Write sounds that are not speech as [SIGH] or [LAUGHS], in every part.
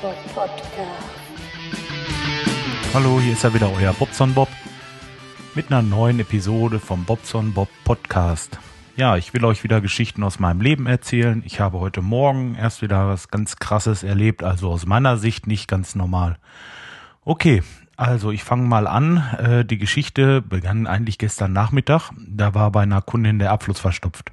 Podcast. Hallo, hier ist ja wieder euer Bobson Bob mit einer neuen Episode vom Bobson Bob Podcast. Ja, ich will euch wieder Geschichten aus meinem Leben erzählen. Ich habe heute Morgen erst wieder was ganz Krasses erlebt, also aus meiner Sicht nicht ganz normal. Okay, also ich fange mal an. Äh, die Geschichte begann eigentlich gestern Nachmittag. Da war bei einer Kundin der Abfluss verstopft.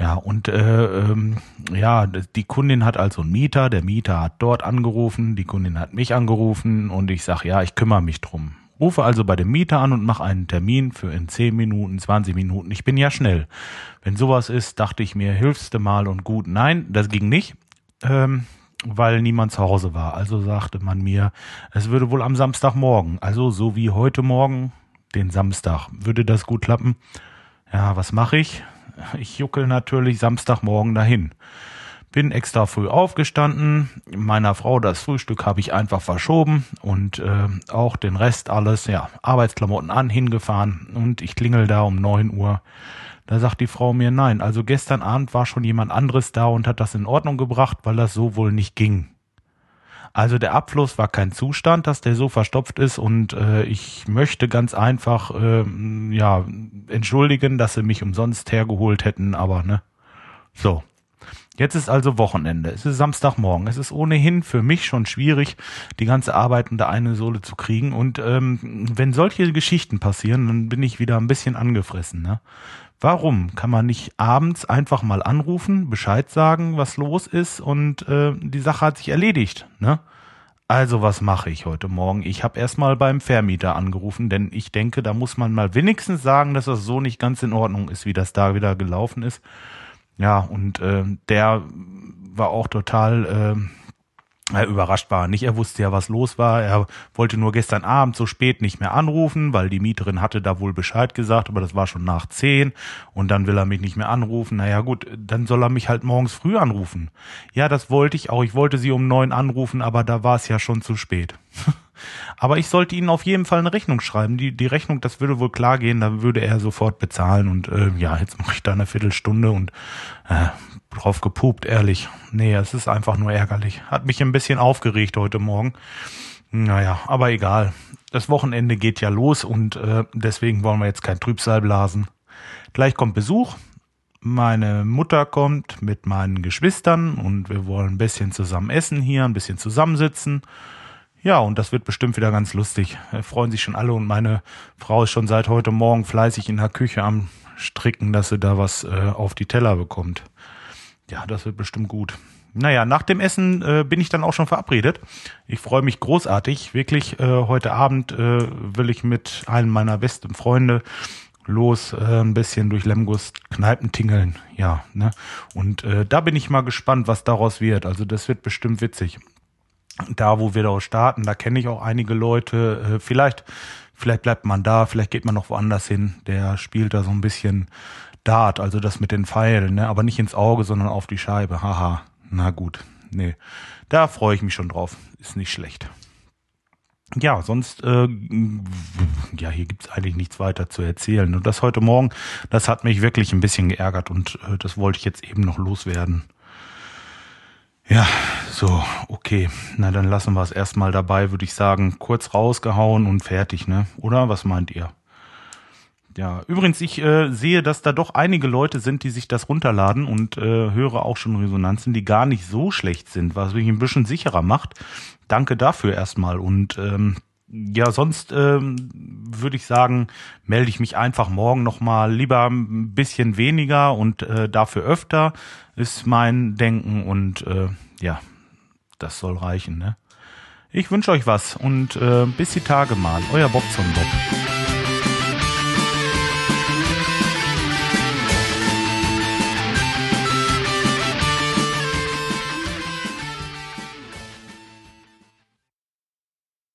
Ja, und äh, ähm, ja, die Kundin hat also einen Mieter, der Mieter hat dort angerufen, die Kundin hat mich angerufen und ich sag, ja, ich kümmere mich drum. Rufe also bei dem Mieter an und mache einen Termin für in 10 Minuten, 20 Minuten. Ich bin ja schnell. Wenn sowas ist, dachte ich mir, hilfst du mal und gut. Nein, das ging nicht, ähm, weil niemand zu Hause war. Also sagte man mir, es würde wohl am Samstagmorgen, also so wie heute Morgen, den Samstag, würde das gut klappen. Ja, was mache ich? [LAUGHS] Ich juckel natürlich Samstagmorgen dahin. Bin extra früh aufgestanden. Meiner Frau das Frühstück habe ich einfach verschoben und äh, auch den Rest alles, ja, Arbeitsklamotten an, hingefahren und ich klingel da um neun Uhr. Da sagt die Frau mir nein. Also gestern Abend war schon jemand anderes da und hat das in Ordnung gebracht, weil das so wohl nicht ging. Also der Abfluss war kein Zustand, dass der so verstopft ist und äh, ich möchte ganz einfach äh, ja entschuldigen, dass sie mich umsonst hergeholt hätten, aber ne. So. Jetzt ist also Wochenende. Es ist Samstagmorgen. Es ist ohnehin für mich schon schwierig, die ganze Arbeit unter eine Sohle zu kriegen. Und ähm, wenn solche Geschichten passieren, dann bin ich wieder ein bisschen angefressen. Ne? Warum kann man nicht abends einfach mal anrufen, Bescheid sagen, was los ist und äh, die Sache hat sich erledigt? Ne? Also was mache ich heute Morgen? Ich habe erstmal beim Vermieter angerufen, denn ich denke, da muss man mal wenigstens sagen, dass das so nicht ganz in Ordnung ist, wie das da wieder gelaufen ist. Ja, und äh, der war auch total äh, überrascht war. Nicht, er wusste ja, was los war. Er wollte nur gestern Abend so spät nicht mehr anrufen, weil die Mieterin hatte da wohl Bescheid gesagt, aber das war schon nach zehn und dann will er mich nicht mehr anrufen. Naja gut, dann soll er mich halt morgens früh anrufen. Ja, das wollte ich auch. Ich wollte sie um neun anrufen, aber da war es ja schon zu spät. [LAUGHS] Aber ich sollte Ihnen auf jeden Fall eine Rechnung schreiben. Die, die Rechnung, das würde wohl klar gehen, da würde er sofort bezahlen. Und äh, ja, jetzt mache ich da eine Viertelstunde und äh, drauf gepupt, ehrlich. Nee, es ist einfach nur ärgerlich. Hat mich ein bisschen aufgeregt heute Morgen. Naja, aber egal. Das Wochenende geht ja los und äh, deswegen wollen wir jetzt kein Trübsal blasen. Gleich kommt Besuch. Meine Mutter kommt mit meinen Geschwistern und wir wollen ein bisschen zusammen essen hier, ein bisschen zusammensitzen. Ja, und das wird bestimmt wieder ganz lustig. Freuen sich schon alle und meine Frau ist schon seit heute Morgen fleißig in der Küche am Stricken, dass sie da was äh, auf die Teller bekommt. Ja, das wird bestimmt gut. Naja, nach dem Essen äh, bin ich dann auch schon verabredet. Ich freue mich großartig. Wirklich, äh, heute Abend äh, will ich mit einem meiner besten Freunde los äh, ein bisschen durch Lemgus Kneipen tingeln. Ja, ne? Und äh, da bin ich mal gespannt, was daraus wird. Also das wird bestimmt witzig. Da, wo wir da starten, da kenne ich auch einige Leute. Äh, vielleicht, vielleicht bleibt man da, vielleicht geht man noch woanders hin. Der spielt da so ein bisschen Dart, also das mit den Pfeilen, ne? aber nicht ins Auge, sondern auf die Scheibe. Haha, na gut, nee, da freue ich mich schon drauf. Ist nicht schlecht. Ja, sonst, äh, ja, hier gibt's eigentlich nichts weiter zu erzählen. Und das heute Morgen, das hat mich wirklich ein bisschen geärgert und äh, das wollte ich jetzt eben noch loswerden. Ja, so, okay. Na, dann lassen wir es erstmal dabei, würde ich sagen. Kurz rausgehauen und fertig, ne? Oder? Was meint ihr? Ja, übrigens, ich äh, sehe, dass da doch einige Leute sind, die sich das runterladen und äh, höre auch schon Resonanzen, die gar nicht so schlecht sind, was mich ein bisschen sicherer macht. Danke dafür erstmal. Und ähm, ja, sonst ähm, würde ich sagen, melde ich mich einfach morgen nochmal lieber ein bisschen weniger und äh, dafür öfter, ist mein Denken und äh, ja, das soll reichen. Ne? Ich wünsche euch was und äh, bis die Tage mal. Euer Bobson Bob.